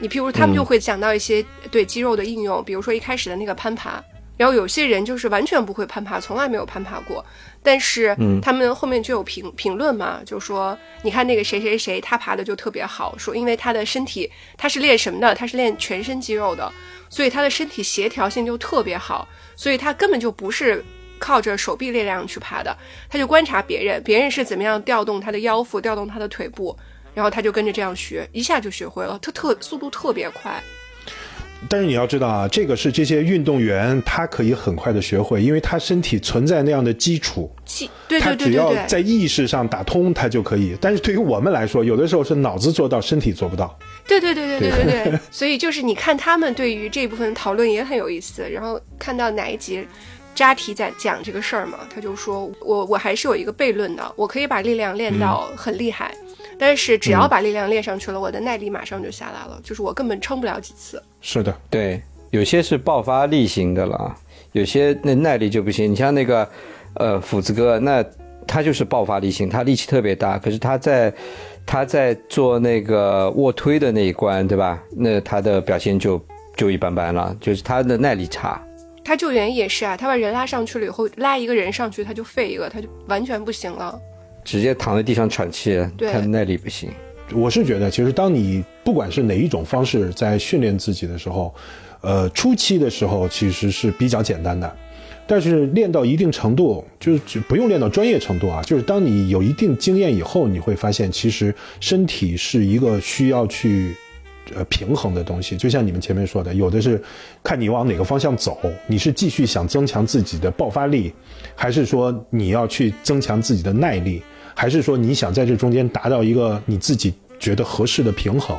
你譬如他们就会讲到一些对肌肉的应用，比如说一开始的那个攀爬。然后有些人就是完全不会攀爬，从来没有攀爬过，但是他们后面就有评评论嘛，就说你看那个谁谁谁，他爬的就特别好，说因为他的身体他是练什么的，他是练全身肌肉的，所以他的身体协调性就特别好，所以他根本就不是靠着手臂力量去爬的，他就观察别人，别人是怎么样调动他的腰腹，调动他的腿部，然后他就跟着这样学，一下就学会了，他特速度特别快。但是你要知道啊，这个是这些运动员他可以很快的学会，因为他身体存在那样的基础，气对他只对对对对，要在意识上打通，他就可以。但是对于我们来说，有的时候是脑子做到，身体做不到。对对对对对对对，所以就是你看他们对于这部分讨论也很有意思。然后看到哪一集扎提在讲这个事儿嘛，他就说我我还是有一个悖论的，我可以把力量练到很厉害，但是只要把力量练上去了，我的耐力马上就下来了，就是我根本撑不了几次。是的，对，有些是爆发力型的了，有些那耐力就不行。你像那个呃斧子哥，那他就是爆发力型，他力气特别大，可是他在他在做那个卧推的那一关，对吧？那他的表现就就一般般了，就是他的耐力差。他救援也是啊，他把人拉上去了以后，拉一个人上去他就废一个，他就完全不行了。直接躺在地上喘气，对他的耐力不行。我是觉得，其实当你不管是哪一种方式在训练自己的时候，呃，初期的时候其实是比较简单的，但是练到一定程度，就是只不用练到专业程度啊，就是当你有一定经验以后，你会发现其实身体是一个需要去。呃，平衡的东西，就像你们前面说的，有的是看你往哪个方向走，你是继续想增强自己的爆发力，还是说你要去增强自己的耐力，还是说你想在这中间达到一个你自己觉得合适的平衡？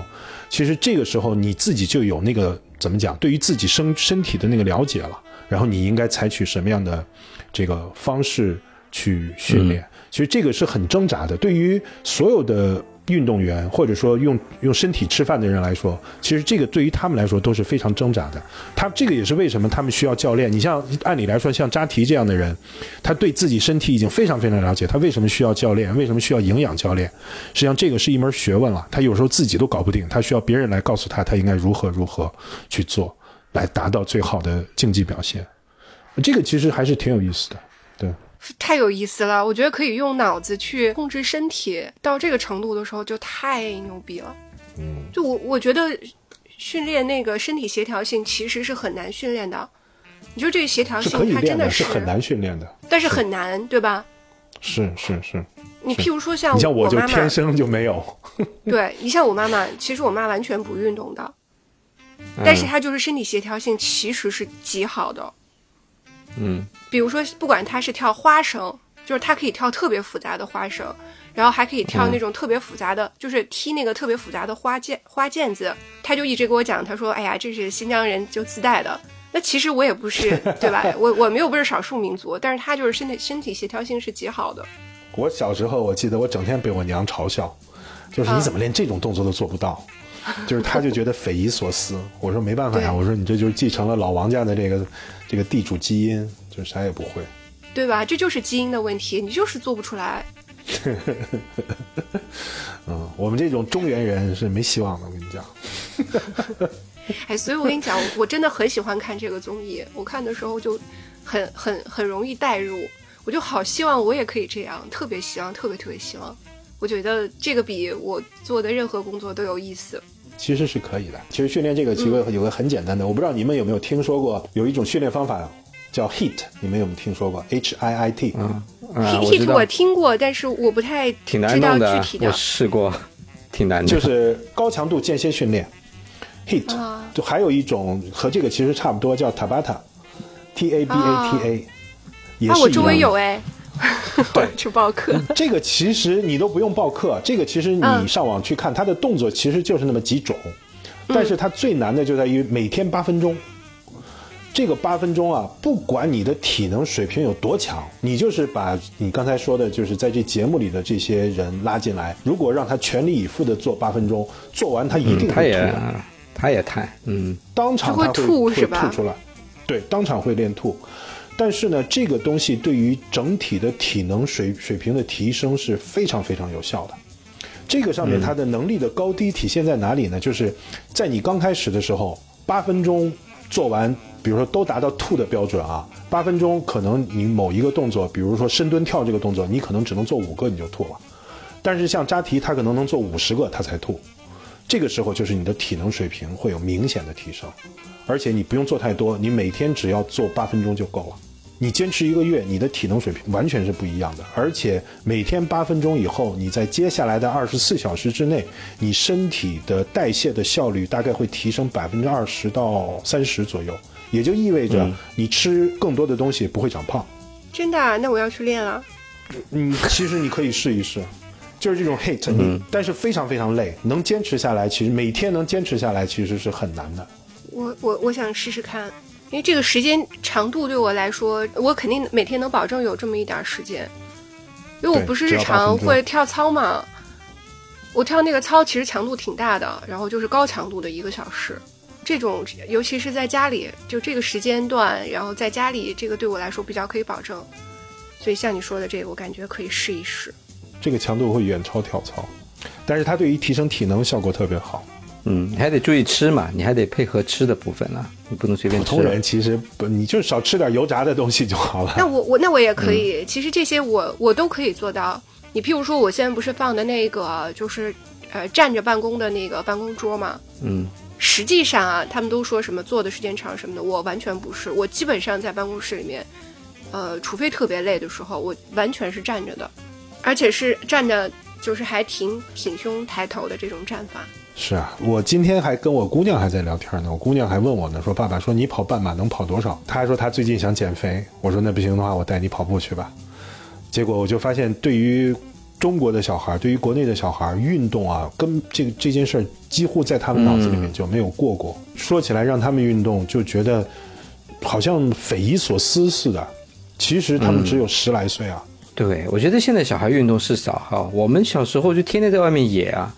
其实这个时候你自己就有那个怎么讲，对于自己身身体的那个了解了，然后你应该采取什么样的这个方式去训练？其实这个是很挣扎的，对于所有的。运动员或者说用用身体吃饭的人来说，其实这个对于他们来说都是非常挣扎的。他这个也是为什么他们需要教练。你像按理来说，像扎提这样的人，他对自己身体已经非常非常了解，他为什么需要教练？为什么需要营养教练？实际上这个是一门学问了，他有时候自己都搞不定，他需要别人来告诉他他应该如何如何去做，来达到最好的竞技表现。这个其实还是挺有意思的，对。太有意思了，我觉得可以用脑子去控制身体，到这个程度的时候就太牛逼了。嗯，就我我觉得训练那个身体协调性其实是很难训练的。你说这个协调性，它真的，是很难训练的。但是很难，对吧？是是是，你譬如说像你像我就天，生就没有。对你像我妈妈，其实我妈完全不运动的，但是她就是身体协调性其实是极好的。嗯，比如说，不管他是跳花绳，就是他可以跳特别复杂的花绳，然后还可以跳那种特别复杂的，就是踢那个特别复杂的花毽花毽子。他就一直给我讲，他说：“哎呀，这是新疆人就自带的。”那其实我也不是，对吧？我我们又不是少数民族，但是他就是身体身体协调性是极好的。我小时候我记得我整天被我娘嘲笑，就是你怎么连这种动作都做不到，就是他就觉得匪夷所思。我说没办法呀，对我说你这就是继承了老王家的这个这个地主基因，就是啥也不会。对吧？这就是基因的问题，你就是做不出来。嗯，我们这种中原人是没希望的，我跟你讲。哎，所以我跟你讲，我我真的很喜欢看这个综艺，我看的时候就很很很容易代入，我就好希望我也可以这样，特别希望，特别特别希望。我觉得这个比我做的任何工作都有意思。其实是可以的。其实训练这个机会有个很简单的，我不知道你们有没有听说过，有一种训练方法叫 HIT，你们有没有听说过？H I I T。啊，啊 Hit 我听过，但是我不太挺难知道弄的具体，的我。试过，挺难的。就是高强度间歇训练，HIT，、啊就还有一种和这个其实差不多，叫 Tabata，T A B A T A，、也啊，是一我周围。有哎，我去报课。这个其实你都不用报课，这个其实你嗯上网去看，它的动作其实就是那么几种，但是它最难的就在于每天八分钟。这个八分钟啊，不管你的体能水平有多强，你就是把你刚才说的，就是在这节目里的这些人拉进来，如果让他全力以赴的做八分钟，做完他一定他也会吐的。他也太嗯，当场他他会吐是吧吐出来，对，当场会练吐。但是呢，这个东西对于整体的体能水水平的提升是非常非常有效的。这个上面它的能力的高低体现在哪里呢？就是在你刚开始的时候，八分钟做完，比如说都达到吐的标准啊，八分钟可能你某一个动作，比如说深蹲跳这个动作，你可能只能做五个你就吐了。但是像扎提，他可能能做五十个他才吐。这个时候就是你的体能水平会有明显的提升，而且你不用做太多，你每天只要做八分钟就够了。你坚持一个月，你的体能水平完全是不一样的。而且每天八分钟以后，你在接下来的二十四小时之内，你身体的代谢的效率大概会提升百分之二十到三十左右，也就意味着你吃更多的东西不会长胖。真的啊？那我要去练了。你其实你可以试一试，就是这种 hit，你但是非常非常累，能坚持下来，其实每天能坚持下来其实是很难的。我我我想试试看，因为这个时间长度对我来说，我肯定每天能保证有这么一点时间，因为我不是日常会跳操嘛，我跳那个操其实强度挺大的，然后就是高强度的一个小时，这种尤其是在家里，就这个时间段，然后在家里这个对我来说比较可以保证，所以像你说的这个，我感觉可以试一试。这个强度会远超跳操，但是它对于提升体能效果特别好。嗯，你还得注意吃嘛，你还得配合吃的部分啊，你不能随便吃。普通人其实不，你就少吃点油炸的东西就好了。那我我那我也可以，其实这些我我都可以做到。你譬如说，我现在不是放的那个就是呃站着办公的那个办公桌嘛？嗯。实际上啊，他们都说什么坐的时间长什么的，我完全不是。我基本上在办公室里面，呃，除非特别累的时候，我完全是站着的，而且是站着就是还挺挺胸抬头的这种站法。是啊，我今天还跟我姑娘还在聊天呢。我姑娘还问我呢，说爸爸说你跑半马能跑多少？她还说她最近想减肥。我说那不行的话，我带你跑步去吧。结果我就发现，对于中国的小孩，对于国内的小孩，运动啊，跟这个这件事几乎在他们脑子里面就没有过过。说起来让他们运动，就觉得好像匪夷所思似的。其实他们只有十来岁啊。对，我觉得现在小孩运动是少哈。我们小时候就天天在外面野啊。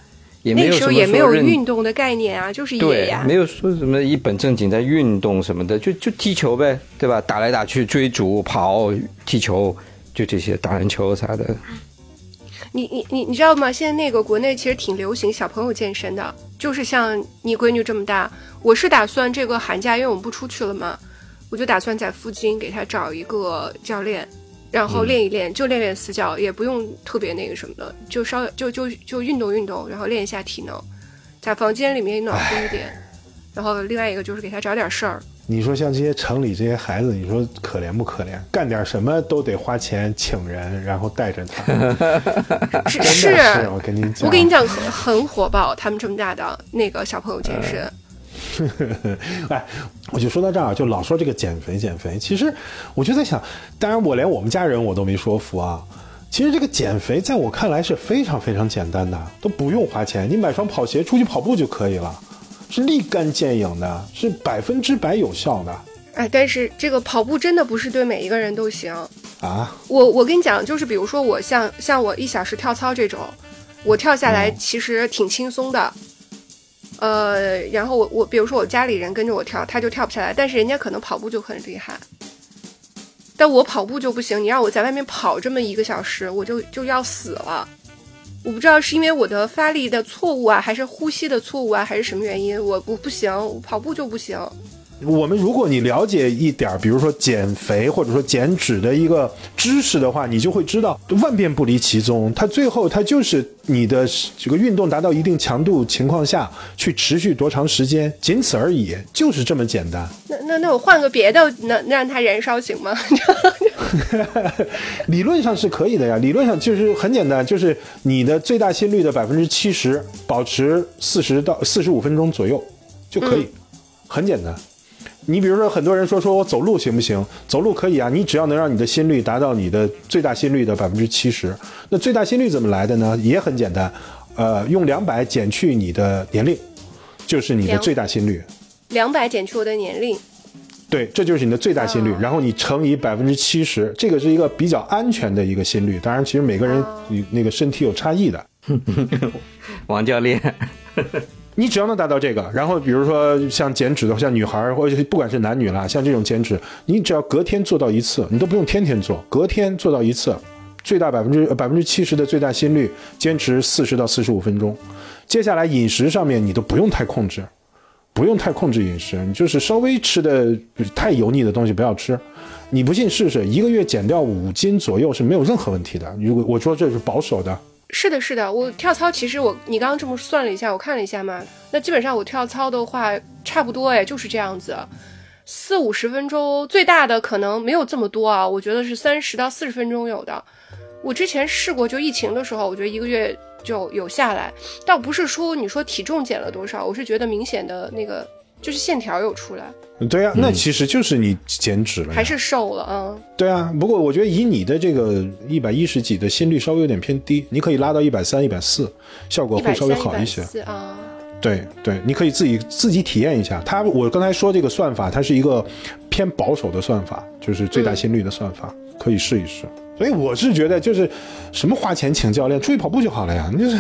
那时候也没有运动的概念啊，就是野呀，没有说什么一本正经在运动什么的，就就踢球呗，对吧？打来打去，追逐、跑、踢球，就这些，打篮球啥的。你你你你知道吗？现在那个国内其实挺流行小朋友健身的，就是像你闺女这么大，我是打算这个寒假，因为我们不出去了嘛，我就打算在附近给她找一个教练。然后练一练，就练练死角，也不用特别那个什么的，就稍就就就运动运动，然后练一下体能，在房间里面暖和一点。然后另外一个就是给他找点事儿。你说像这些城里这些孩子，你说可怜不可怜？干点什么都得花钱请人，然后带着他。是是，我跟你讲，我跟你讲很很火爆，他们这么大的那个小朋友健身。哎，我就说到这儿，就老说这个减肥减肥。其实我就在想，当然我连我们家人我都没说服啊。其实这个减肥在我看来是非常非常简单的，都不用花钱，你买双跑鞋出去跑步就可以了，是立竿见影的，是百分之百有效的。哎，但是这个跑步真的不是对每一个人都行啊。我我跟你讲，就是比如说我像像我一小时跳操这种，我跳下来其实挺轻松的。呃，然后我我比如说我家里人跟着我跳，他就跳不下来，但是人家可能跑步就很厉害，但我跑步就不行。你让我在外面跑这么一个小时，我就就要死了。我不知道是因为我的发力的错误啊，还是呼吸的错误啊，还是什么原因，我我不行，我跑步就不行。我们如果你了解一点，比如说减肥或者说减脂的一个知识的话，你就会知道万变不离其宗，它最后它就是你的这个运动达到一定强度情况下去持续多长时间，仅此而已，就是这么简单。那那那我换个别的，能让它燃烧行吗？理论上是可以的呀，理论上就是很简单，就是你的最大心率的百分之七十保持四十到四十五分钟左右就可以，很简单。你比如说，很多人说说我走路行不行？走路可以啊，你只要能让你的心率达到你的最大心率的百分之七十。那最大心率怎么来的呢？也很简单，呃，用两百减去你的年龄，就是你的最大心率。两百减去我的年龄。对，这就是你的最大心率，然后你乘以百分之七十，这个是一个比较安全的一个心率。当然，其实每个人那个身体有差异的。王教练。你只要能达到这个，然后比如说像减脂的，像女孩或者不管是男女啦，像这种减脂，你只要隔天做到一次，你都不用天天做，隔天做到一次，最大百分之百分之七十的最大心率，坚持四十到四十五分钟。接下来饮食上面你都不用太控制，不用太控制饮食，你就是稍微吃的太油腻的东西不要吃。你不信试试，一个月减掉五斤左右是没有任何问题的。如果我说这是保守的。是的，是的，我跳操其实我你刚刚这么算了一下，我看了一下嘛，那基本上我跳操的话差不多哎，就是这样子。四五十分钟，最大的可能没有这么多啊，我觉得是三十到四十分钟有的。我之前试过，就疫情的时候，我觉得一个月就有下来，倒不是说你说体重减了多少，我是觉得明显的那个就是线条有出来，对呀、那其实就是你减脂了呀，还是瘦了嗯。对啊。不过我觉得以你的这个一百一十几的心率稍微有点偏低，你可以拉到一百三、一百四，效果会稍微三、一百好一些。四啊，对对，你可以自己自己体验一下。它我刚才说这个算法，它是一个偏保守的算法，就是最大心率的算法，可以试一试。所以我是觉得，就是什么花钱请教练，出去跑步就好了呀。你就是，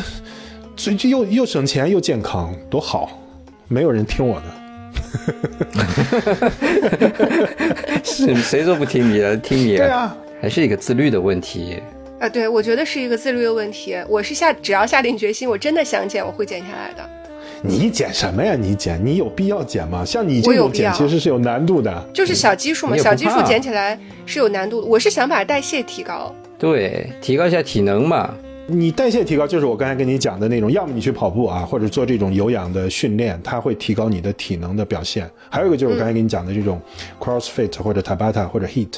所以就又又省钱又健康，多好！没有人听我的。是谁说不听你的？听你。对啊，还是一个自律的问题。啊，对，我觉得是一个自律的问题。我是下只要下定决心，我真的想减，我会减下来的。你减什么呀？你减，你有必要减吗？像你我这种有必要减其实是有难度的。就是小基数嘛，小基数减起来是有难度的。我是想把代谢提高。对，提高一下体能嘛。你代谢提高，就是我刚才跟你讲的那种，要么你去跑步啊，或者做这种有氧的训练，它会提高你的体能的表现。还有一个就是我刚才跟你讲的这种 CrossFit 或者 Tabata 或者 Heat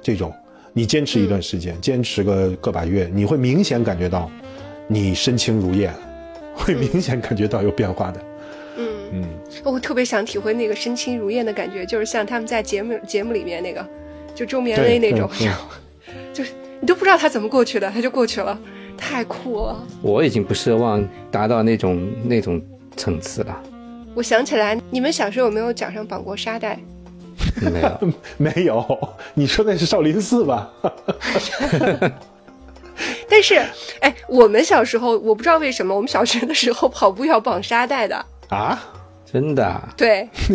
这种，你坚持一段时间，坚持个个把月，你会明显感觉到你身轻如燕，会明显感觉到有变化的。嗯嗯，我特别想体会那个身轻如燕的感觉，就是像他们在节目节目里面那个，就周绵对威那种，就是你都不知道他怎么过去的，他就过去了，太酷了。我已经不奢望达到那种那种层次了。我想起来，你们小时候有没有脚上绑过沙袋？没有，没有，你说那是少林寺吧？但是，哎，我们小时候我不知道为什么，我们小学的时候跑步要绑沙袋的。啊？真的啊？对，你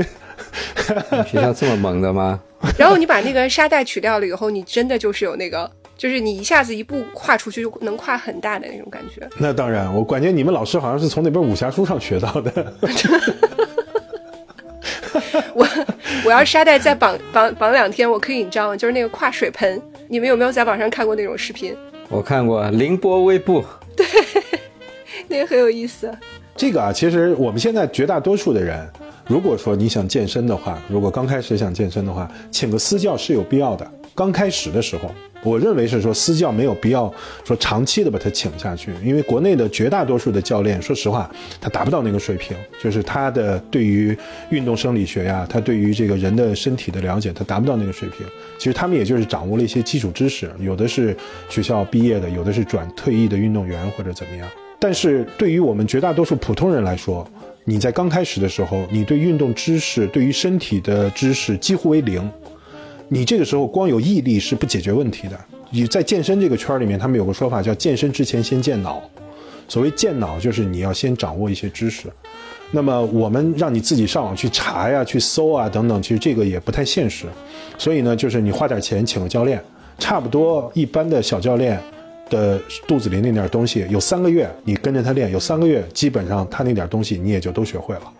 们学校这么猛的吗？然后你把那个沙袋取掉了以后，你真的就是有那个，就是你一下子一步跨出去就能跨很大的那种感觉。那当然，我感觉你们老师好像是从那本武侠书上学到的。我我要沙袋再绑绑绑两天，我可以你知道吗？就是那个跨水盆，你们有没有在网上看过那种视频？我看过凌波微步，对那个很有意思。这个啊，其实我们现在绝大多数的人，如果说你想健身的话，如果刚开始想健身的话，请个私教是有必要的。刚开始的时候，我认为是说私教没有必要说长期的把他请下去，因为国内的绝大多数的教练，说实话，他达不到那个水平，就是他的对于运动生理学呀，他对于这个人的身体的了解，他达不到那个水平。其实他们也就是掌握了一些基础知识，有的是学校毕业的，有的是转退役的运动员或者怎么样。但是对于我们绝大多数普通人来说，你在刚开始的时候，你对运动知识、对于身体的知识几乎为零，你这个时候光有毅力是不解决问题的。你在健身这个圈里面，他们有个说法叫“健身之前先健脑”。所谓健脑，就是你要先掌握一些知识。那么我们让你自己上网去查呀、去搜啊等等，其实这个也不太现实。所以呢，就是你花点钱请个教练，差不多一般的小教练的肚子里那点东西，有三个月你跟着他练，有三个月基本上他那点东西你也就都学会了。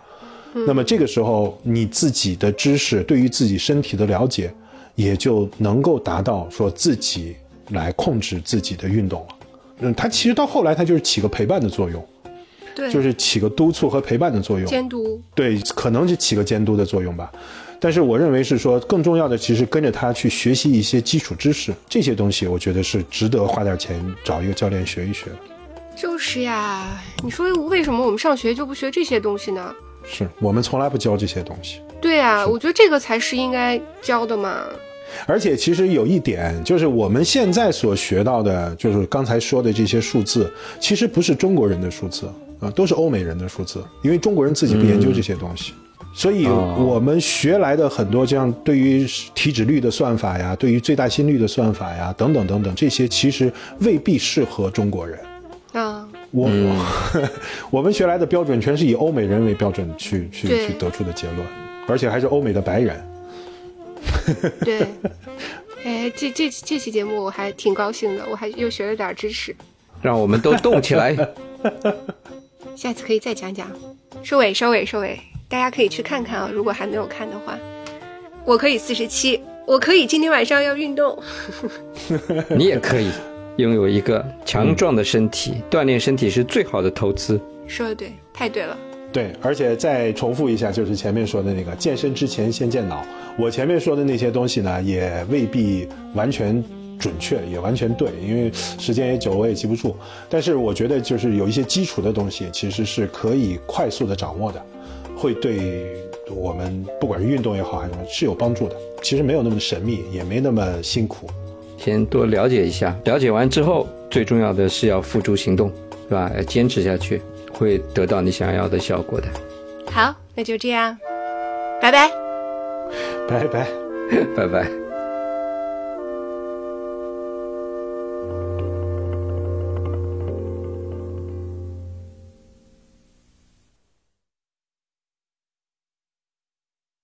那么这个时候你自己的知识对于自己身体的了解，也就能够达到说自己来控制自己的运动了。嗯，它其实到后来它就是起个陪伴的作用，对，就是起个督促和陪伴的作用。监督。对，可能是起个监督的作用吧。但是我认为是说，更重要的其实跟着他去学习一些基础知识，这些东西我觉得是值得花点钱找一个教练学一学。就是呀，你说为什么我们上学就不学这些东西呢？是我们从来不教这些东西。对啊，我觉得这个才是应该教的嘛。而且其实有一点，就是我们现在所学到的，就是刚才说的这些数字，其实不是中国人的数字啊、都是欧美人的数字，因为中国人自己不研究这些东西。所以，哦我们学来的很多这样对于体脂率的算法呀，对于最大心率的算法呀，等等等等，这些其实未必适合中国人。我 我们学来的标准全是以欧美人为标准去去去得出的结论，而且还是欧美的白人。对。哎，这这这期节目我还挺高兴的，我还又学了点知识，让我们都动起来。下次可以再讲讲。收尾，收尾，收尾，大家可以去看看啊，如果还没有看的话，我可以四十七，我可以今天晚上要运动。你也可以拥有一个强壮的身体，锻炼身体是最好的投资。说的对，太对了。对，而且再重复一下，就是前面说的那个健身之前先健脑。我前面说的那些东西呢，也未必完全准确，也完全对，因为时间也久，我也记不住。但是我觉得，就是有一些基础的东西，其实是可以快速的掌握的，会对我们不管是运动也好，还是什么，是有帮助的。其实没有那么神秘，也没那么辛苦。先多了解一下，了解完之后，最重要的是要付诸行动，是吧？要坚持下去。会得到你想要的效果的。好，那就这样，拜拜，拜拜，拜拜。